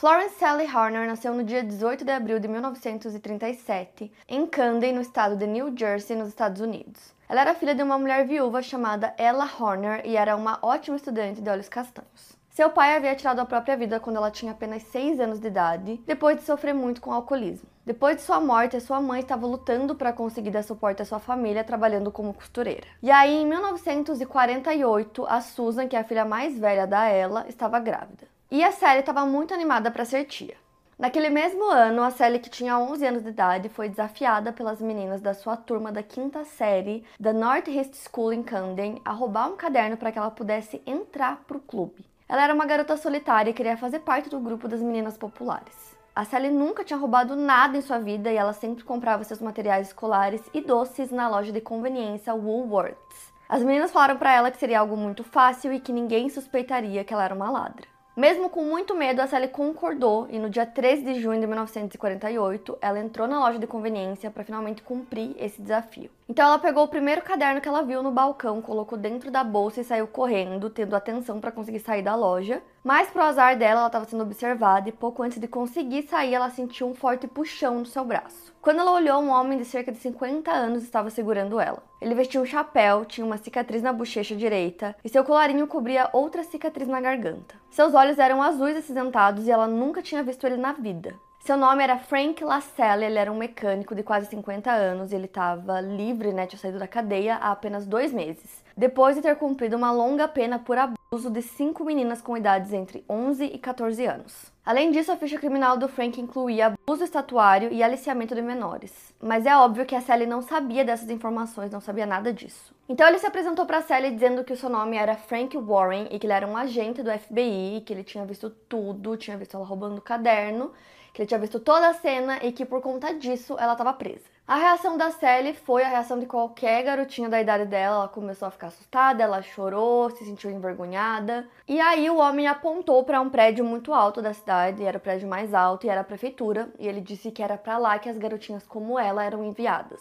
Florence Sally Horner nasceu no dia 18 de abril de 1937 em Camden, no estado de New Jersey, nos Estados Unidos. Ela era filha de uma mulher viúva chamada Ella Horner e era uma ótima estudante de olhos castanhos. Seu pai havia tirado a própria vida quando ela tinha apenas 6 anos de idade, depois de sofrer muito com alcoolismo. Depois de sua morte, sua mãe estava lutando para conseguir dar suporte à sua família trabalhando como costureira. E aí, em 1948, a Susan, que é a filha mais velha da Ella, estava grávida. E a Sally estava muito animada para ser tia. Naquele mesmo ano, a Sally, que tinha 11 anos de idade, foi desafiada pelas meninas da sua turma da quinta série da Northeast School em Camden a roubar um caderno para que ela pudesse entrar para o clube. Ela era uma garota solitária e queria fazer parte do grupo das meninas populares. A Sally nunca tinha roubado nada em sua vida e ela sempre comprava seus materiais escolares e doces na loja de conveniência Woolworths. As meninas falaram para ela que seria algo muito fácil e que ninguém suspeitaria que ela era uma ladra. Mesmo com muito medo, a Sally concordou e no dia 13 de junho de 1948, ela entrou na loja de conveniência para finalmente cumprir esse desafio. Então ela pegou o primeiro caderno que ela viu no balcão, colocou dentro da bolsa e saiu correndo, tendo atenção para conseguir sair da loja. Mas pro azar dela, ela estava sendo observada e pouco antes de conseguir sair, ela sentiu um forte puxão no seu braço. Quando ela olhou, um homem de cerca de 50 anos estava segurando ela. Ele vestia um chapéu, tinha uma cicatriz na bochecha direita e seu colarinho cobria outra cicatriz na garganta. Seus olhos eram azuis acinzentados e ela nunca tinha visto ele na vida. Seu nome era Frank Lascelles, ele era um mecânico de quase 50 anos ele estava livre, né, tinha saído da cadeia há apenas dois meses, depois de ter cumprido uma longa pena por abuso de cinco meninas com idades entre 11 e 14 anos. Além disso, a ficha criminal do Frank incluía abuso estatuário e aliciamento de menores. Mas é óbvio que a Sally não sabia dessas informações, não sabia nada disso. Então ele se apresentou para Sally dizendo que o seu nome era Frank Warren e que ele era um agente do FBI, que ele tinha visto tudo, tinha visto ela roubando o caderno que ele tinha visto toda a cena e que por conta disso ela estava presa. A reação da Sally foi a reação de qualquer garotinha da idade dela. Ela começou a ficar assustada, ela chorou, se sentiu envergonhada. E aí o homem apontou para um prédio muito alto da cidade, era o prédio mais alto e era a prefeitura, e ele disse que era para lá que as garotinhas como ela eram enviadas.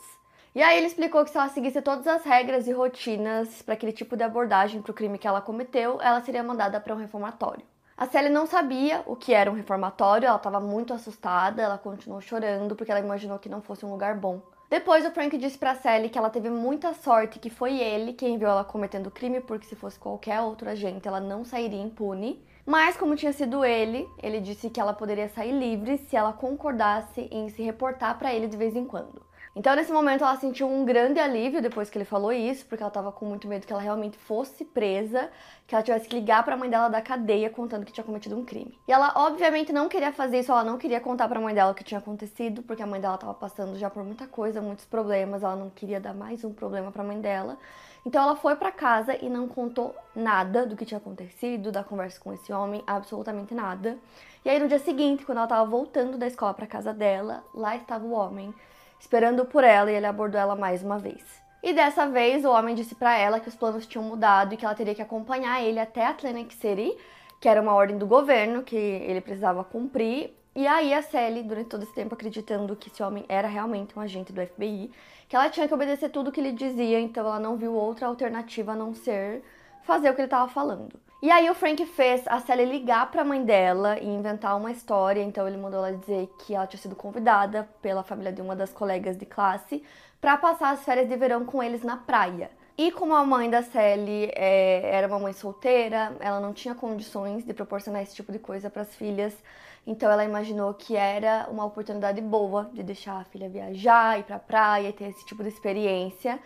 E aí ele explicou que se ela seguisse todas as regras e rotinas para aquele tipo de abordagem para o crime que ela cometeu, ela seria mandada para um reformatório. A Sally não sabia o que era um reformatório, ela estava muito assustada, ela continuou chorando porque ela imaginou que não fosse um lugar bom. Depois o Frank disse para Sally que ela teve muita sorte que foi ele quem viu ela cometendo o crime, porque se fosse qualquer outro agente ela não sairia impune. Mas como tinha sido ele, ele disse que ela poderia sair livre se ela concordasse em se reportar para ele de vez em quando. Então, nesse momento, ela sentiu um grande alívio depois que ele falou isso, porque ela estava com muito medo que ela realmente fosse presa, que ela tivesse que ligar para a mãe dela da cadeia contando que tinha cometido um crime. E ela, obviamente, não queria fazer isso, ela não queria contar para a mãe dela o que tinha acontecido, porque a mãe dela estava passando já por muita coisa, muitos problemas, ela não queria dar mais um problema para a mãe dela. Então ela foi para casa e não contou nada do que tinha acontecido, da conversa com esse homem, absolutamente nada. E aí no dia seguinte, quando ela estava voltando da escola para casa dela, lá estava o homem esperando por ela e ele abordou ela mais uma vez. E dessa vez o homem disse para ela que os planos tinham mudado e que ela teria que acompanhar ele até Atlantic City, que era uma ordem do governo que ele precisava cumprir. E aí a Sally, durante todo esse tempo, acreditando que esse homem era realmente um agente do FBI, que ela tinha que obedecer tudo o que ele dizia, então ela não viu outra alternativa a não ser fazer o que ele estava falando. E aí o Frank fez a Sally ligar para a mãe dela e inventar uma história, então ele mandou ela dizer que ela tinha sido convidada pela família de uma das colegas de classe para passar as férias de verão com eles na praia. E como a mãe da Sally é, era uma mãe solteira, ela não tinha condições de proporcionar esse tipo de coisa para as filhas, então ela imaginou que era uma oportunidade boa de deixar a filha viajar, ir para a praia ter esse tipo de experiência.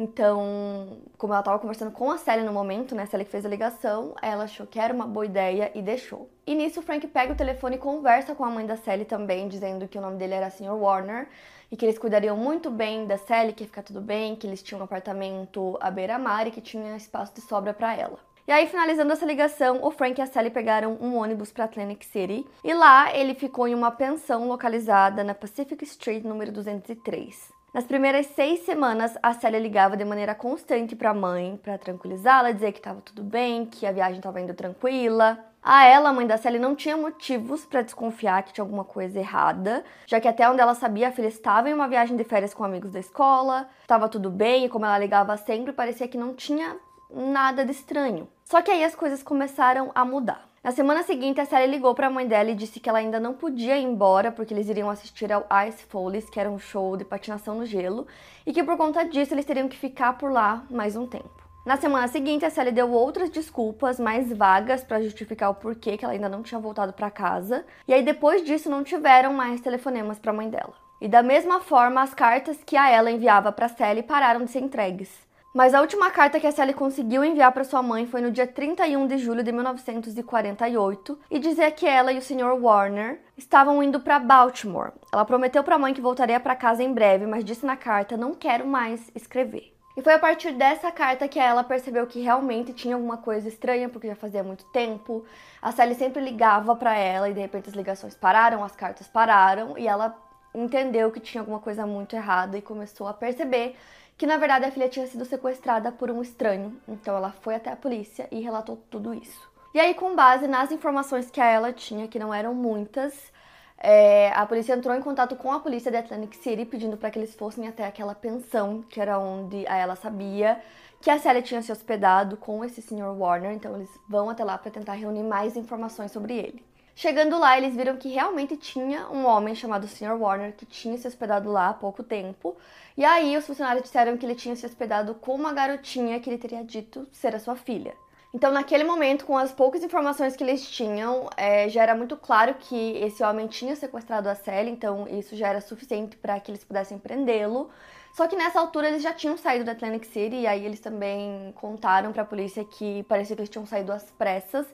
Então, como ela estava conversando com a Sally no momento, né, Sally que fez a ligação, ela achou que era uma boa ideia e deixou. E nisso, o Frank pega o telefone e conversa com a mãe da Sally também, dizendo que o nome dele era Sr. Warner e que eles cuidariam muito bem da Sally, que ia ficar tudo bem, que eles tinham um apartamento à beira-mar e que tinha espaço de sobra para ela. E aí, finalizando essa ligação, o Frank e a Sally pegaram um ônibus para Atlantic City e lá ele ficou em uma pensão localizada na Pacific Street, número 203. Nas primeiras seis semanas, a Célia ligava de maneira constante para a mãe para tranquilizá-la, dizer que estava tudo bem, que a viagem estava indo tranquila. A ela, a mãe da Sally, não tinha motivos para desconfiar que tinha alguma coisa errada, já que até onde ela sabia, a filha estava em uma viagem de férias com amigos da escola, estava tudo bem e como ela ligava sempre, parecia que não tinha nada de estranho. Só que aí as coisas começaram a mudar. Na semana seguinte, a Sally ligou para a mãe dela e disse que ela ainda não podia ir embora porque eles iriam assistir ao Ice Follies, que era um show de patinação no gelo, e que por conta disso eles teriam que ficar por lá mais um tempo. Na semana seguinte, a Sally deu outras desculpas mais vagas para justificar o porquê que ela ainda não tinha voltado para casa. E aí depois disso não tiveram mais telefonemas para a mãe dela. E da mesma forma, as cartas que a ela enviava para Sally pararam de ser entregues. Mas a última carta que a Sally conseguiu enviar para sua mãe foi no dia 31 de julho de 1948 e dizia que ela e o Sr. Warner estavam indo para Baltimore. Ela prometeu para a mãe que voltaria para casa em breve, mas disse na carta: "Não quero mais escrever". E foi a partir dessa carta que ela percebeu que realmente tinha alguma coisa estranha, porque já fazia muito tempo. A Sally sempre ligava para ela e de repente as ligações pararam, as cartas pararam e ela entendeu que tinha alguma coisa muito errada e começou a perceber que na verdade a filha tinha sido sequestrada por um estranho. Então ela foi até a polícia e relatou tudo isso. E aí, com base nas informações que ela tinha, que não eram muitas, é, a polícia entrou em contato com a polícia de Atlantic City pedindo para que eles fossem até aquela pensão, que era onde a ela sabia que a Sally tinha se hospedado com esse Sr. Warner, então eles vão até lá para tentar reunir mais informações sobre ele. Chegando lá, eles viram que realmente tinha um homem chamado Sr. Warner que tinha se hospedado lá há pouco tempo. E aí os funcionários disseram que ele tinha se hospedado com uma garotinha que ele teria dito ser a sua filha. Então, naquele momento, com as poucas informações que eles tinham, é, já era muito claro que esse homem tinha sequestrado a Sally, então isso já era suficiente para que eles pudessem prendê-lo. Só que nessa altura eles já tinham saído da Atlantic City e aí eles também contaram para a polícia que parecia que eles tinham saído às pressas,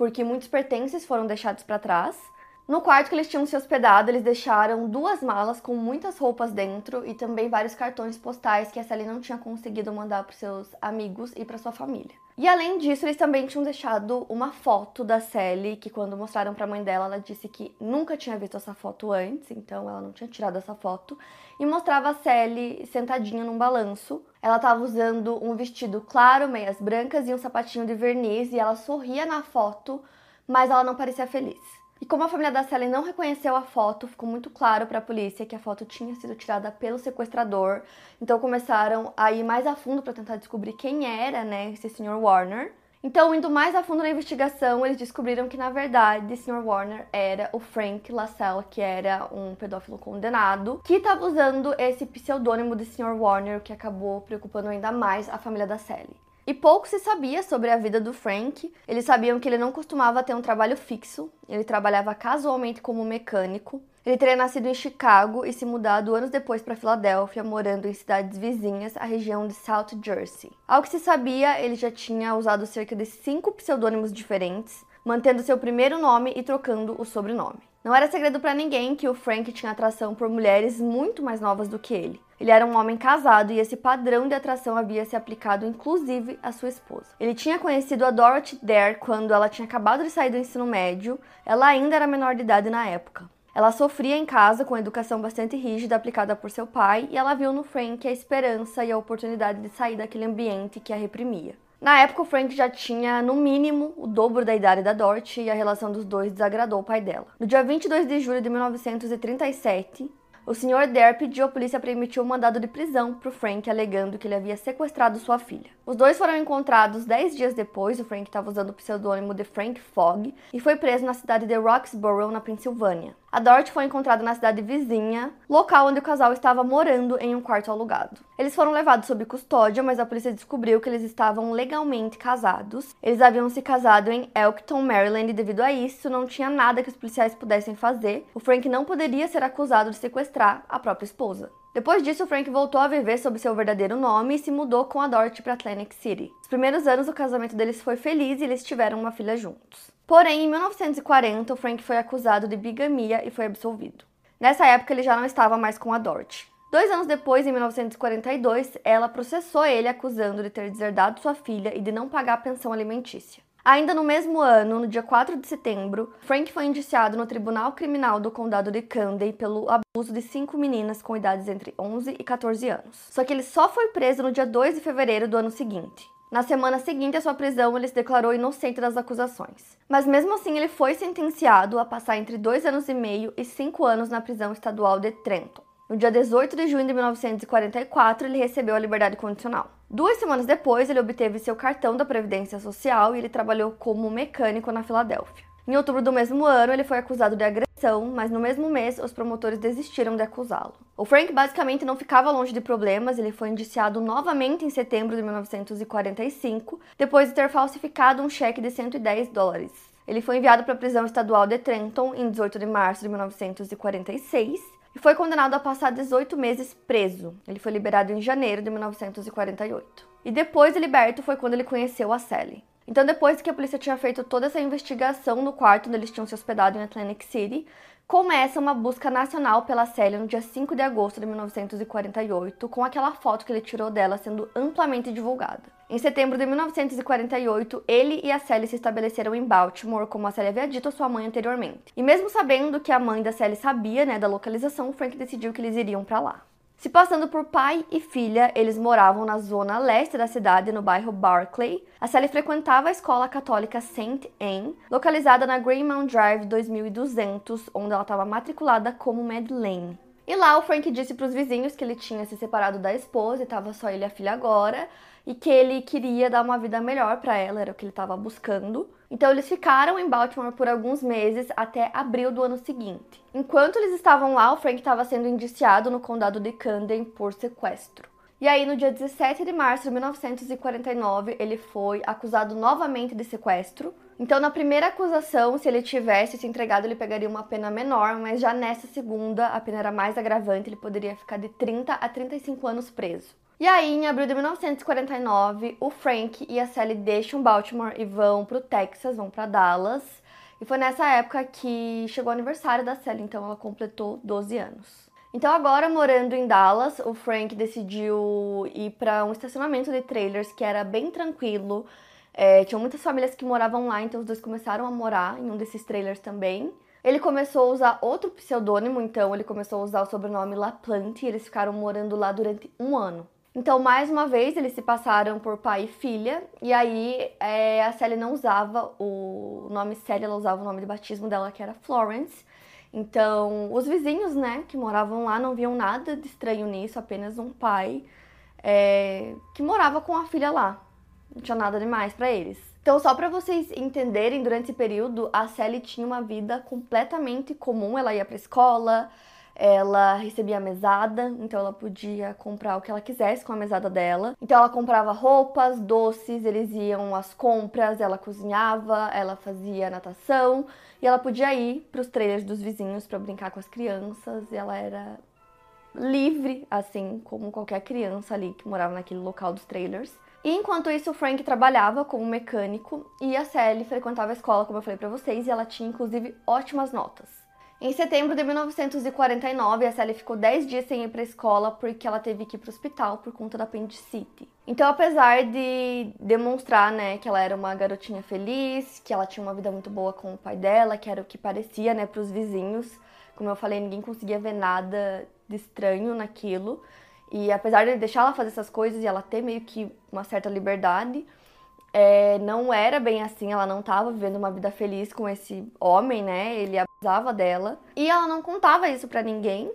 porque muitos pertences foram deixados para trás. No quarto que eles tinham se hospedado, eles deixaram duas malas com muitas roupas dentro e também vários cartões postais que a Sally não tinha conseguido mandar para seus amigos e para sua família. E além disso, eles também tinham deixado uma foto da Sally, que quando mostraram para a mãe dela, ela disse que nunca tinha visto essa foto antes, então ela não tinha tirado essa foto, e mostrava a Sally sentadinha num balanço. Ela estava usando um vestido claro, meias brancas e um sapatinho de verniz, e ela sorria na foto, mas ela não parecia feliz. E como a família da Sally não reconheceu a foto, ficou muito claro para a polícia que a foto tinha sido tirada pelo sequestrador. Então começaram a ir mais a fundo para tentar descobrir quem era, né, esse Sr. Warner. Então, indo mais a fundo na investigação, eles descobriram que na verdade, Sr. Warner era o Frank LaSalle, que era um pedófilo condenado, que estava usando esse pseudônimo de Sr. Warner, o que acabou preocupando ainda mais a família da Sally. E pouco se sabia sobre a vida do Frank. Eles sabiam que ele não costumava ter um trabalho fixo, ele trabalhava casualmente como mecânico. Ele teria nascido em Chicago e se mudado anos depois para Filadélfia, morando em cidades vizinhas à região de South Jersey. Ao que se sabia, ele já tinha usado cerca de cinco pseudônimos diferentes, mantendo seu primeiro nome e trocando o sobrenome. Não era segredo para ninguém que o Frank tinha atração por mulheres muito mais novas do que ele. Ele era um homem casado e esse padrão de atração havia se aplicado inclusive à sua esposa. Ele tinha conhecido a Dorothy Dare quando ela tinha acabado de sair do ensino médio, ela ainda era menor de idade na época. Ela sofria em casa com a educação bastante rígida aplicada por seu pai e ela viu no Frank a esperança e a oportunidade de sair daquele ambiente que a reprimia. Na época, o Frank já tinha, no mínimo, o dobro da idade da Dorothy e a relação dos dois desagradou o pai dela. No dia 22 de julho de 1937, o Sr. Dare pediu à polícia para emitir um mandado de prisão para o Frank, alegando que ele havia sequestrado sua filha. Os dois foram encontrados dez dias depois, o Frank estava usando o pseudônimo de Frank Fogg, e foi preso na cidade de Roxborough, na Pensilvânia. A Dorothy foi encontrada na cidade vizinha, local onde o casal estava morando em um quarto alugado. Eles foram levados sob custódia, mas a polícia descobriu que eles estavam legalmente casados. Eles haviam se casado em Elkton, Maryland, e devido a isso, não tinha nada que os policiais pudessem fazer. O Frank não poderia ser acusado de sequestrar a própria esposa. Depois disso, Frank voltou a viver sob seu verdadeiro nome e se mudou com a Dorothy para Atlantic City. Os primeiros anos do casamento deles foi feliz e eles tiveram uma filha juntos. Porém, em 1940, o Frank foi acusado de bigamia e foi absolvido. Nessa época, ele já não estava mais com a Dorothy. Dois anos depois, em 1942, ela processou ele acusando de ter deserdado sua filha e de não pagar a pensão alimentícia. Ainda no mesmo ano, no dia 4 de setembro, Frank foi indiciado no Tribunal Criminal do Condado de Canday pelo abuso de cinco meninas com idades entre 11 e 14 anos. Só que ele só foi preso no dia 2 de fevereiro do ano seguinte. Na semana seguinte à sua prisão, ele se declarou inocente das acusações. Mas mesmo assim, ele foi sentenciado a passar entre dois anos e meio e cinco anos na prisão estadual de Trenton. No dia 18 de junho de 1944, ele recebeu a liberdade condicional. Duas semanas depois, ele obteve seu cartão da Previdência Social e ele trabalhou como mecânico na Filadélfia. Em outubro do mesmo ano, ele foi acusado de agressão, mas no mesmo mês, os promotores desistiram de acusá-lo. O Frank basicamente não ficava longe de problemas, ele foi indiciado novamente em setembro de 1945, depois de ter falsificado um cheque de 110 dólares. Ele foi enviado para a prisão estadual de Trenton em 18 de março de 1946 e foi condenado a passar 18 meses preso. Ele foi liberado em janeiro de 1948. E depois de liberto foi quando ele conheceu a Sally. Então, depois que a polícia tinha feito toda essa investigação no quarto onde eles tinham se hospedado em Atlantic City, começa uma busca nacional pela Célia no dia 5 de agosto de 1948, com aquela foto que ele tirou dela sendo amplamente divulgada. Em setembro de 1948, ele e a Sally se estabeleceram em Baltimore, como a Sally havia dito à sua mãe anteriormente. E mesmo sabendo que a mãe da Sally sabia né, da localização, Frank decidiu que eles iriam para lá. Se passando por pai e filha, eles moravam na zona leste da cidade, no bairro Barclay. A Sally frequentava a escola católica St. Anne, localizada na Greymount Drive 2200, onde ela estava matriculada como Madeleine. E lá o Frank disse para os vizinhos que ele tinha se separado da esposa e estava só ele e a filha agora, e que ele queria dar uma vida melhor para ela, era o que ele estava buscando. Então eles ficaram em Baltimore por alguns meses até abril do ano seguinte. Enquanto eles estavam lá, o Frank estava sendo indiciado no condado de Camden por sequestro. E aí, no dia 17 de março de 1949, ele foi acusado novamente de sequestro. Então, na primeira acusação, se ele tivesse se entregado, ele pegaria uma pena menor, mas já nessa segunda, a pena era mais agravante, ele poderia ficar de 30 a 35 anos preso. E aí, em abril de 1949, o Frank e a Sally deixam Baltimore e vão pro Texas, vão para Dallas. E foi nessa época que chegou o aniversário da Sally, então ela completou 12 anos. Então agora morando em Dallas, o Frank decidiu ir para um estacionamento de trailers que era bem tranquilo. É, muitas famílias que moravam lá, então os dois começaram a morar em um desses trailers também. Ele começou a usar outro pseudônimo, então ele começou a usar o sobrenome LaPlante e eles ficaram morando lá durante um ano. Então, mais uma vez, eles se passaram por pai e filha, e aí é, a Sally não usava o nome Sally, ela usava o nome de batismo dela, que era Florence. Então, os vizinhos, né, que moravam lá não viam nada de estranho nisso, apenas um pai é, que morava com a filha lá. Não tinha nada demais para eles. Então, só para vocês entenderem, durante esse período, a Sally tinha uma vida completamente comum. Ela ia para escola, ela recebia mesada, então ela podia comprar o que ela quisesse com a mesada dela. Então ela comprava roupas, doces, eles iam às compras, ela cozinhava, ela fazia natação e ela podia ir para os trailers dos vizinhos para brincar com as crianças. E ela era livre, assim como qualquer criança ali que morava naquele local dos trailers. E enquanto isso, o Frank trabalhava como mecânico e a Sally frequentava a escola, como eu falei para vocês, e ela tinha inclusive ótimas notas. Em setembro de 1949, a Sally ficou 10 dias sem ir para a escola porque ela teve que ir para o hospital por conta da apendicite. Então, apesar de demonstrar, né, que ela era uma garotinha feliz, que ela tinha uma vida muito boa com o pai dela, que era o que parecia, né, para os vizinhos, como eu falei, ninguém conseguia ver nada de estranho naquilo. E apesar de deixar ela fazer essas coisas e ela ter meio que uma certa liberdade, é, não era bem assim, ela não estava vivendo uma vida feliz com esse homem, né? Ele abusava dela. E ela não contava isso para ninguém.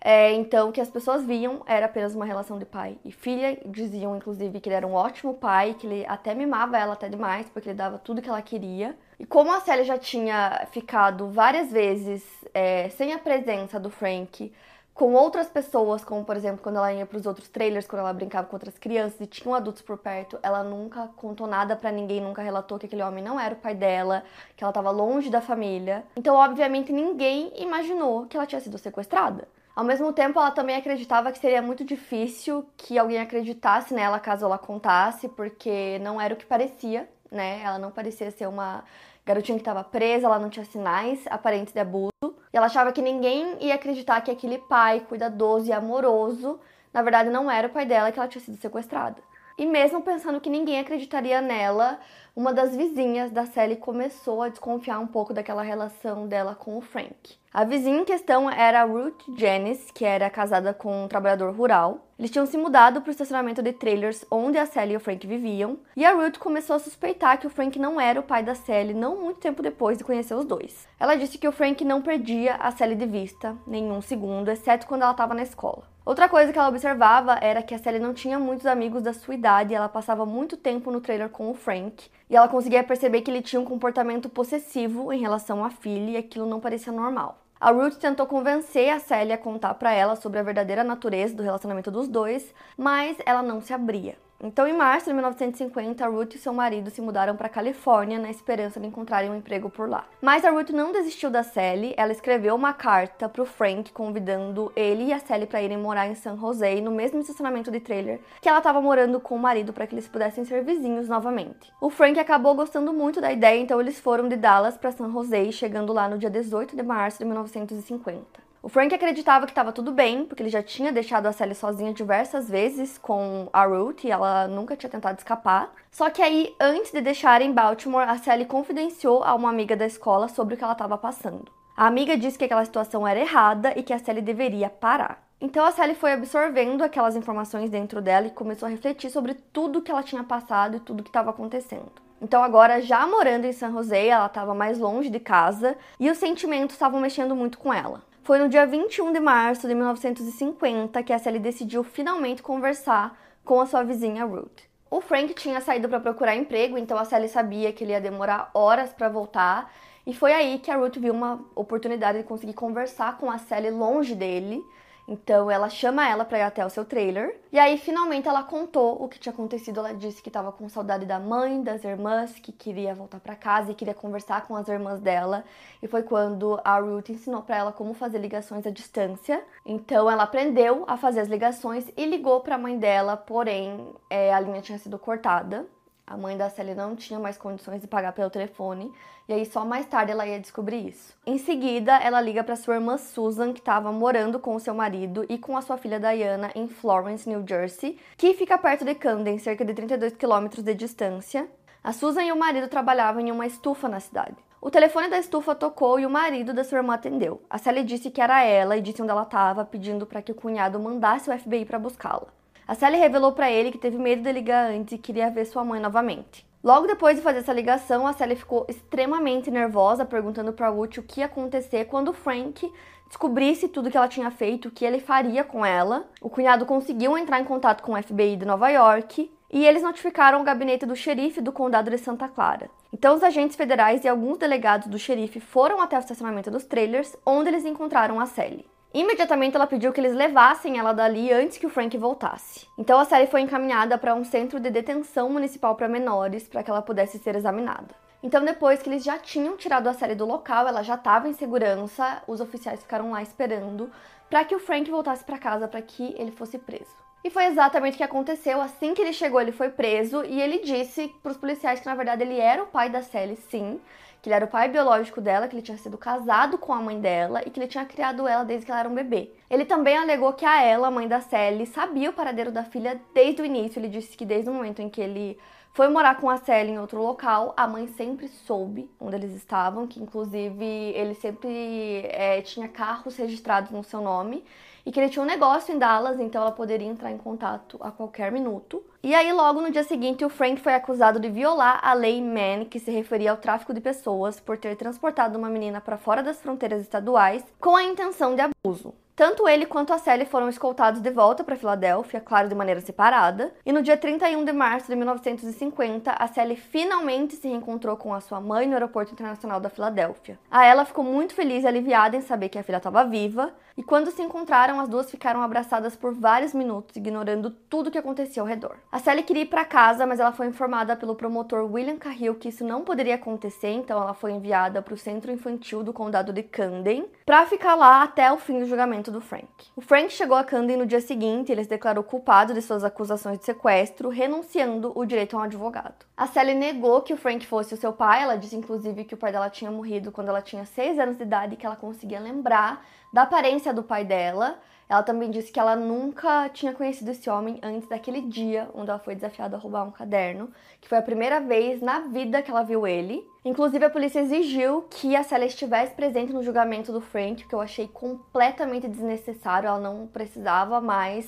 É, então, o que as pessoas viam era apenas uma relação de pai e filha. Diziam, inclusive, que ele era um ótimo pai, que ele até mimava ela até demais, porque ele dava tudo que ela queria. E como a Célia já tinha ficado várias vezes é, sem a presença do Frank, com outras pessoas, como por exemplo quando ela ia para os outros trailers, quando ela brincava com outras crianças e tinham adultos por perto, ela nunca contou nada para ninguém, nunca relatou que aquele homem não era o pai dela, que ela estava longe da família. Então, obviamente, ninguém imaginou que ela tinha sido sequestrada. Ao mesmo tempo, ela também acreditava que seria muito difícil que alguém acreditasse nela caso ela contasse, porque não era o que parecia, né? Ela não parecia ser uma garotinha que estava presa, ela não tinha sinais aparentes de abuso. E ela achava que ninguém ia acreditar que aquele pai cuidadoso e amoroso, na verdade não era o pai dela que ela tinha sido sequestrada. E mesmo pensando que ninguém acreditaria nela, uma das vizinhas da Sally começou a desconfiar um pouco daquela relação dela com o Frank. A vizinha em questão era Ruth Janice, que era casada com um trabalhador rural. Eles tinham se mudado para o estacionamento de trailers onde a Sally e o Frank viviam, e a Ruth começou a suspeitar que o Frank não era o pai da Sally não muito tempo depois de conhecer os dois. Ela disse que o Frank não perdia a Sally de vista nenhum segundo, exceto quando ela estava na escola. Outra coisa que ela observava era que a Sally não tinha muitos amigos da sua idade ela passava muito tempo no trailer com o Frank. E ela conseguia perceber que ele tinha um comportamento possessivo em relação à filha e aquilo não parecia normal. A Ruth tentou convencer a Sally a contar para ela sobre a verdadeira natureza do relacionamento dos dois, mas ela não se abria. Então, em março de 1950, a Ruth e seu marido se mudaram para Califórnia na esperança de encontrarem um emprego por lá. Mas a Ruth não desistiu da Sally, ela escreveu uma carta para o Frank convidando ele e a Sally para irem morar em San José, no mesmo estacionamento de trailer que ela estava morando com o marido para que eles pudessem ser vizinhos novamente. O Frank acabou gostando muito da ideia, então eles foram de Dallas para San José, chegando lá no dia 18 de março de 1950. O Frank acreditava que estava tudo bem, porque ele já tinha deixado a Sally sozinha diversas vezes com a Ruth e ela nunca tinha tentado escapar. Só que aí, antes de deixarem Baltimore, a Sally confidenciou a uma amiga da escola sobre o que ela estava passando. A amiga disse que aquela situação era errada e que a Sally deveria parar. Então a Sally foi absorvendo aquelas informações dentro dela e começou a refletir sobre tudo que ela tinha passado e tudo que estava acontecendo. Então agora, já morando em San José, ela estava mais longe de casa e os sentimentos estavam mexendo muito com ela. Foi no dia 21 de março de 1950 que a Sally decidiu finalmente conversar com a sua vizinha Ruth. O Frank tinha saído para procurar emprego, então a Sally sabia que ele ia demorar horas para voltar, e foi aí que a Ruth viu uma oportunidade de conseguir conversar com a Sally longe dele então ela chama ela para ir até o seu trailer. E aí finalmente ela contou o que tinha acontecido. Ela disse que estava com saudade da mãe, das irmãs, que queria voltar para casa e queria conversar com as irmãs dela. E foi quando a Ruth ensinou para ela como fazer ligações à distância. Então ela aprendeu a fazer as ligações e ligou para a mãe dela, porém é, a linha tinha sido cortada. A mãe da Sally não tinha mais condições de pagar pelo telefone, e aí só mais tarde ela ia descobrir isso. Em seguida, ela liga para sua irmã Susan, que estava morando com seu marido e com a sua filha Diana em Florence, New Jersey, que fica perto de Camden, cerca de 32 quilômetros de distância. A Susan e o marido trabalhavam em uma estufa na cidade. O telefone da estufa tocou e o marido da sua irmã atendeu. A Sally disse que era ela e disse onde ela estava, pedindo para que o cunhado mandasse o FBI para buscá-la. A Sally revelou para ele que teve medo de ligar antes e queria ver sua mãe novamente. Logo depois de fazer essa ligação, a Sally ficou extremamente nervosa, perguntando para Ruth o que ia acontecer quando Frank descobrisse tudo que ela tinha feito, o que ele faria com ela. O cunhado conseguiu entrar em contato com o FBI de Nova York e eles notificaram o gabinete do xerife do condado de Santa Clara. Então, os agentes federais e alguns delegados do xerife foram até o estacionamento dos trailers, onde eles encontraram a Sally. Imediatamente ela pediu que eles levassem ela dali antes que o Frank voltasse. Então a Sally foi encaminhada para um centro de detenção municipal para menores para que ela pudesse ser examinada. Então depois que eles já tinham tirado a Sally do local, ela já estava em segurança, os oficiais ficaram lá esperando para que o Frank voltasse para casa para que ele fosse preso. E foi exatamente o que aconteceu. Assim que ele chegou, ele foi preso e ele disse para os policiais que na verdade ele era o pai da Sally, sim, que ele era o pai biológico dela, que ele tinha sido casado com a mãe dela e que ele tinha criado ela desde que ela era um bebê. Ele também alegou que a ela, a mãe da Sally, sabia o paradeiro da filha desde o início. Ele disse que desde o momento em que ele foi morar com a Sally em outro local, a mãe sempre soube onde eles estavam, que inclusive ele sempre é, tinha carros registrados no seu nome e que ele tinha um negócio em Dallas, então ela poderia entrar em contato a qualquer minuto. E aí, logo no dia seguinte, o Frank foi acusado de violar a lei Mann, que se referia ao tráfico de pessoas, por ter transportado uma menina para fora das fronteiras estaduais com a intenção de abuso. Tanto ele quanto a Sally foram escoltados de volta para Filadélfia, claro, de maneira separada. E no dia 31 de março de 1950, a Sally finalmente se reencontrou com a sua mãe no Aeroporto Internacional da Filadélfia. A ela ficou muito feliz e aliviada em saber que a filha estava viva, E quando se encontraram, as duas ficaram abraçadas por vários minutos, ignorando tudo o que acontecia ao redor. A Sally queria ir para casa, mas ela foi informada pelo promotor William Cahill que isso não poderia acontecer, então ela foi enviada para o centro infantil do condado de Camden para ficar lá até o fim do julgamento do Frank. O Frank chegou a Camden no dia seguinte, ele se declarou culpado de suas acusações de sequestro, renunciando o direito a um advogado. A Sally negou que o Frank fosse o seu pai, ela disse inclusive que o pai dela tinha morrido quando ela tinha 6 anos de idade e que ela conseguia lembrar da aparência do pai dela. Ela também disse que ela nunca tinha conhecido esse homem antes daquele dia onde ela foi desafiada a roubar um caderno, que foi a primeira vez na vida que ela viu ele. Inclusive, a polícia exigiu que a Sally estivesse presente no julgamento do Frank, que eu achei completamente desnecessário. Ela não precisava mais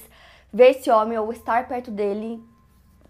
ver esse homem ou estar perto dele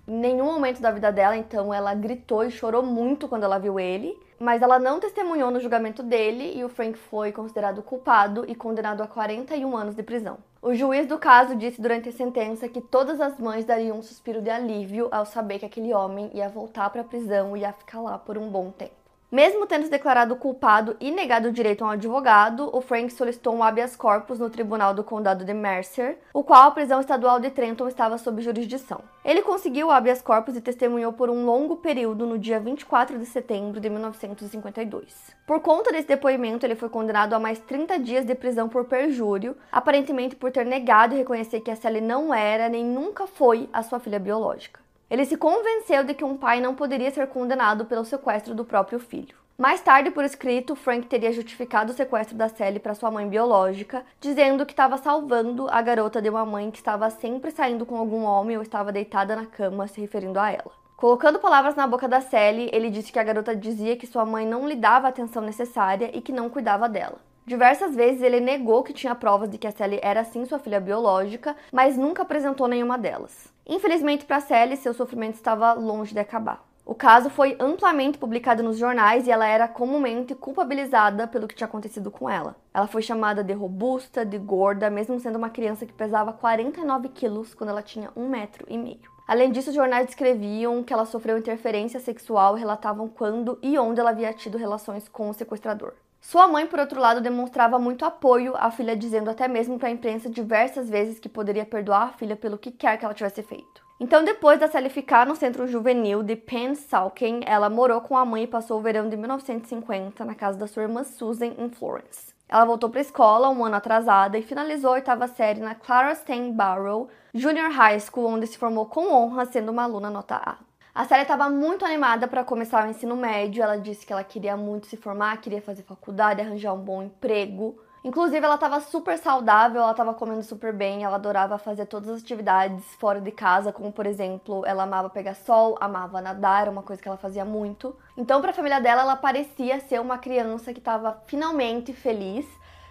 em nenhum momento da vida dela, então ela gritou e chorou muito quando ela viu ele mas ela não testemunhou no julgamento dele e o Frank foi considerado culpado e condenado a 41 anos de prisão. O juiz do caso disse durante a sentença que todas as mães dariam um suspiro de alívio ao saber que aquele homem ia voltar para a prisão e ia ficar lá por um bom tempo. Mesmo tendo se declarado culpado e negado o direito a um advogado, o Frank solicitou um habeas corpus no tribunal do condado de Mercer, o qual a prisão estadual de Trenton estava sob jurisdição. Ele conseguiu o habeas corpus e testemunhou por um longo período no dia 24 de setembro de 1952. Por conta desse depoimento, ele foi condenado a mais 30 dias de prisão por perjúrio, aparentemente por ter negado e reconhecer que a Sally não era nem nunca foi a sua filha biológica. Ele se convenceu de que um pai não poderia ser condenado pelo sequestro do próprio filho. Mais tarde, por escrito, Frank teria justificado o sequestro da Sally para sua mãe biológica, dizendo que estava salvando a garota de uma mãe que estava sempre saindo com algum homem ou estava deitada na cama, se referindo a ela. Colocando palavras na boca da Sally, ele disse que a garota dizia que sua mãe não lhe dava a atenção necessária e que não cuidava dela. Diversas vezes ele negou que tinha provas de que a Sally era sim sua filha biológica, mas nunca apresentou nenhuma delas. Infelizmente para Sally, seu sofrimento estava longe de acabar. O caso foi amplamente publicado nos jornais e ela era comumente culpabilizada pelo que tinha acontecido com ela. Ela foi chamada de robusta, de gorda, mesmo sendo uma criança que pesava 49 quilos quando ela tinha um metro e meio. Além disso, os jornais descreviam que ela sofreu interferência sexual e relatavam quando e onde ela havia tido relações com o sequestrador. Sua mãe, por outro lado, demonstrava muito apoio à filha, dizendo até mesmo para a imprensa diversas vezes que poderia perdoar a filha pelo que quer que ela tivesse feito. Então, depois da Sally ficar no centro juvenil de Pensalken, ela morou com a mãe e passou o verão de 1950 na casa da sua irmã Susan em Florence. Ela voltou para a escola um ano atrasada e finalizou a oitava série na Clara Stain Barrow Junior High School, onde se formou com honra, sendo uma aluna nota A. A Sally estava muito animada para começar o ensino médio. Ela disse que ela queria muito se formar, queria fazer faculdade, arranjar um bom emprego. Inclusive, ela estava super saudável, ela estava comendo super bem, ela adorava fazer todas as atividades fora de casa, como por exemplo, ela amava pegar sol, amava nadar, era uma coisa que ela fazia muito. Então, para a família dela, ela parecia ser uma criança que estava finalmente feliz.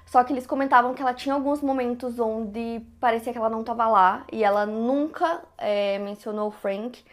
Só que eles comentavam que ela tinha alguns momentos onde parecia que ela não estava lá e ela nunca é, mencionou o Frank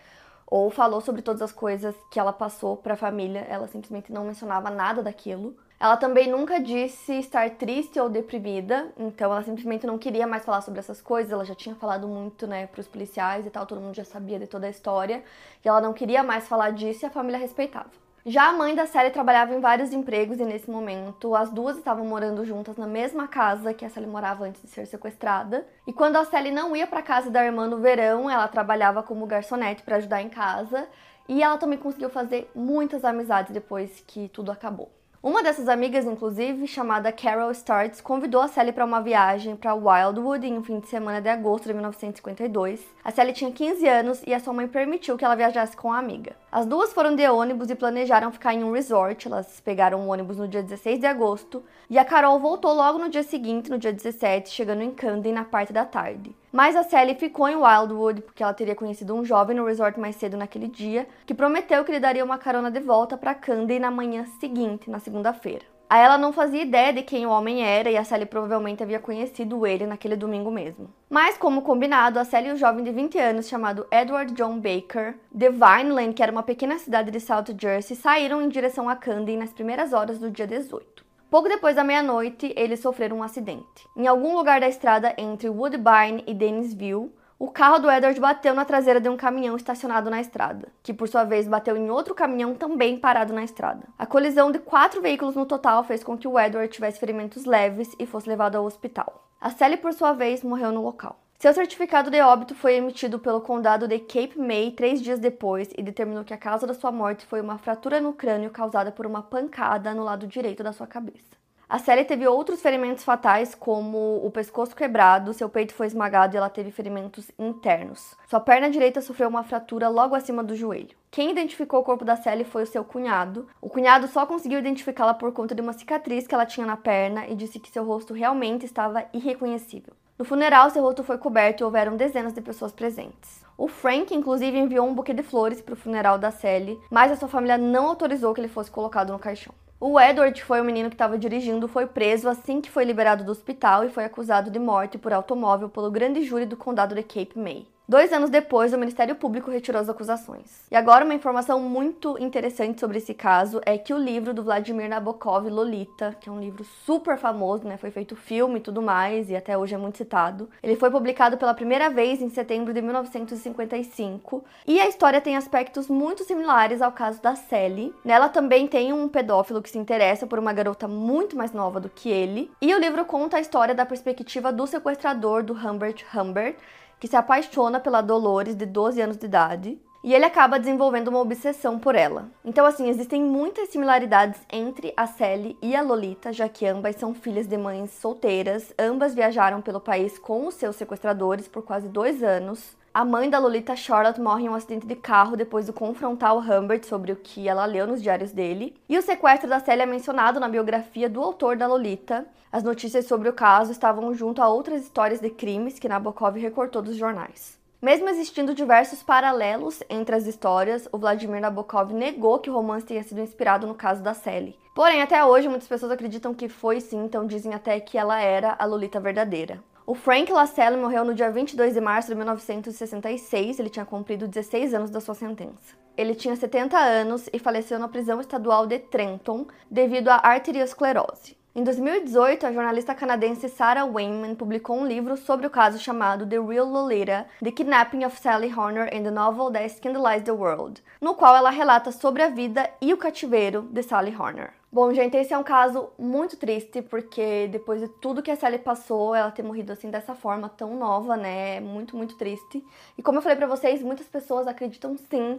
ou falou sobre todas as coisas que ela passou para a família, ela simplesmente não mencionava nada daquilo. Ela também nunca disse estar triste ou deprimida, então ela simplesmente não queria mais falar sobre essas coisas. Ela já tinha falado muito, né, para os policiais e tal, todo mundo já sabia de toda a história, e ela não queria mais falar disso e a família respeitava. Já a mãe da Sally trabalhava em vários empregos e nesse momento as duas estavam morando juntas na mesma casa que a Sally morava antes de ser sequestrada. E quando a Sally não ia para casa da irmã no verão, ela trabalhava como garçonete para ajudar em casa. E ela também conseguiu fazer muitas amizades depois que tudo acabou. Uma dessas amigas, inclusive, chamada Carol Starts, convidou a Sally para uma viagem para Wildwood em um fim de semana de agosto de 1952. A Sally tinha 15 anos e a sua mãe permitiu que ela viajasse com a amiga. As duas foram de ônibus e planejaram ficar em um resort. Elas pegaram o ônibus no dia 16 de agosto e a Carol voltou logo no dia seguinte, no dia 17, chegando em Camden na parte da tarde. Mas a Sally ficou em Wildwood porque ela teria conhecido um jovem no resort mais cedo naquele dia, que prometeu que lhe daria uma carona de volta para Candy na manhã seguinte, na segunda-feira. A ela não fazia ideia de quem o homem era e a Sally provavelmente havia conhecido ele naquele domingo mesmo. Mas, como combinado, a Sally e o jovem de 20 anos chamado Edward John Baker, de Vineland, que era uma pequena cidade de South Jersey, saíram em direção a Candy nas primeiras horas do dia 18. Pouco depois da meia-noite, eles sofreram um acidente. Em algum lugar da estrada entre Woodbine e Dennisville, O carro do Edward bateu na traseira de um caminhão estacionado na estrada, que por sua vez bateu em outro caminhão também parado na estrada. A colisão de quatro veículos no total fez com que o Edward tivesse ferimentos leves e fosse levado ao hospital. A Sally, por sua vez, morreu no local. Seu certificado de óbito foi emitido pelo condado de Cape May três dias depois e determinou que a causa da sua morte foi uma fratura no crânio causada por uma pancada no lado direito da sua cabeça. A Sally teve outros ferimentos fatais, como o pescoço quebrado, seu peito foi esmagado e ela teve ferimentos internos. Sua perna direita sofreu uma fratura logo acima do joelho. Quem identificou o corpo da Sally foi o seu cunhado. O cunhado só conseguiu identificá-la por conta de uma cicatriz que ela tinha na perna e disse que seu rosto realmente estava irreconhecível. No funeral, seu rosto foi coberto e houveram dezenas de pessoas presentes. O Frank, inclusive, enviou um buquê de flores para o funeral da Sally, mas a sua família não autorizou que ele fosse colocado no caixão. O Edward foi o menino que estava dirigindo, foi preso assim que foi liberado do hospital e foi acusado de morte por automóvel pelo grande júri do condado de Cape May. Dois anos depois, o Ministério Público retirou as acusações. E agora, uma informação muito interessante sobre esse caso é que o livro do Vladimir Nabokov, Lolita, que é um livro super famoso, né, foi feito filme e tudo mais, e até hoje é muito citado, ele foi publicado pela primeira vez em setembro de 1955, e a história tem aspectos muito similares ao caso da Sally. Nela também tem um pedófilo que se interessa por uma garota muito mais nova do que ele, e o livro conta a história da perspectiva do sequestrador do Humbert Humbert, que se apaixona pela Dolores, de 12 anos de idade, e ele acaba desenvolvendo uma obsessão por ela. Então, assim, existem muitas similaridades entre a Sally e a Lolita, já que ambas são filhas de mães solteiras, ambas viajaram pelo país com os seus sequestradores por quase dois anos. A mãe da Lolita, Charlotte, morre em um acidente de carro depois de confrontar o Humbert sobre o que ela leu nos diários dele. E o sequestro da Sally é mencionado na biografia do autor da Lolita. As notícias sobre o caso estavam junto a outras histórias de crimes que Nabokov recortou dos jornais. Mesmo existindo diversos paralelos entre as histórias, o Vladimir Nabokov negou que o romance tenha sido inspirado no caso da Sally. Porém, até hoje, muitas pessoas acreditam que foi sim, então dizem até que ela era a Lolita verdadeira. O Frank Lascelles morreu no dia 22 de março de 1966, ele tinha cumprido 16 anos da sua sentença. Ele tinha 70 anos e faleceu na prisão estadual de Trenton devido à arteriosclerose. Em 2018, a jornalista canadense Sarah Wayman publicou um livro sobre o caso chamado The Real Lolita: The Kidnapping of Sally Horner and the Novel That Scandalized the World, no qual ela relata sobre a vida e o cativeiro de Sally Horner. Bom, gente, esse é um caso muito triste, porque depois de tudo que a Sally passou, ela ter morrido assim dessa forma tão nova, né? É muito, muito triste. E como eu falei para vocês, muitas pessoas acreditam sim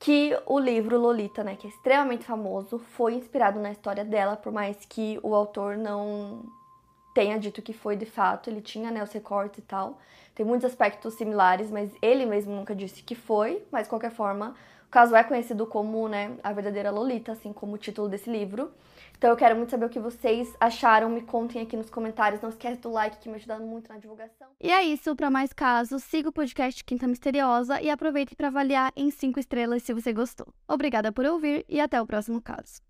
que o livro Lolita, né, que é extremamente famoso, foi inspirado na história dela, por mais que o autor não tenha dito que foi de fato, ele tinha né, os recortes e tal. Tem muitos aspectos similares, mas ele mesmo nunca disse que foi, mas de qualquer forma, o caso é conhecido como né, a verdadeira Lolita, assim como o título desse livro. Então eu quero muito saber o que vocês acharam, me contem aqui nos comentários. Não esquece do like que me ajuda muito na divulgação. E é isso, para mais casos, siga o podcast Quinta Misteriosa e aproveite para avaliar em 5 estrelas se você gostou. Obrigada por ouvir e até o próximo caso.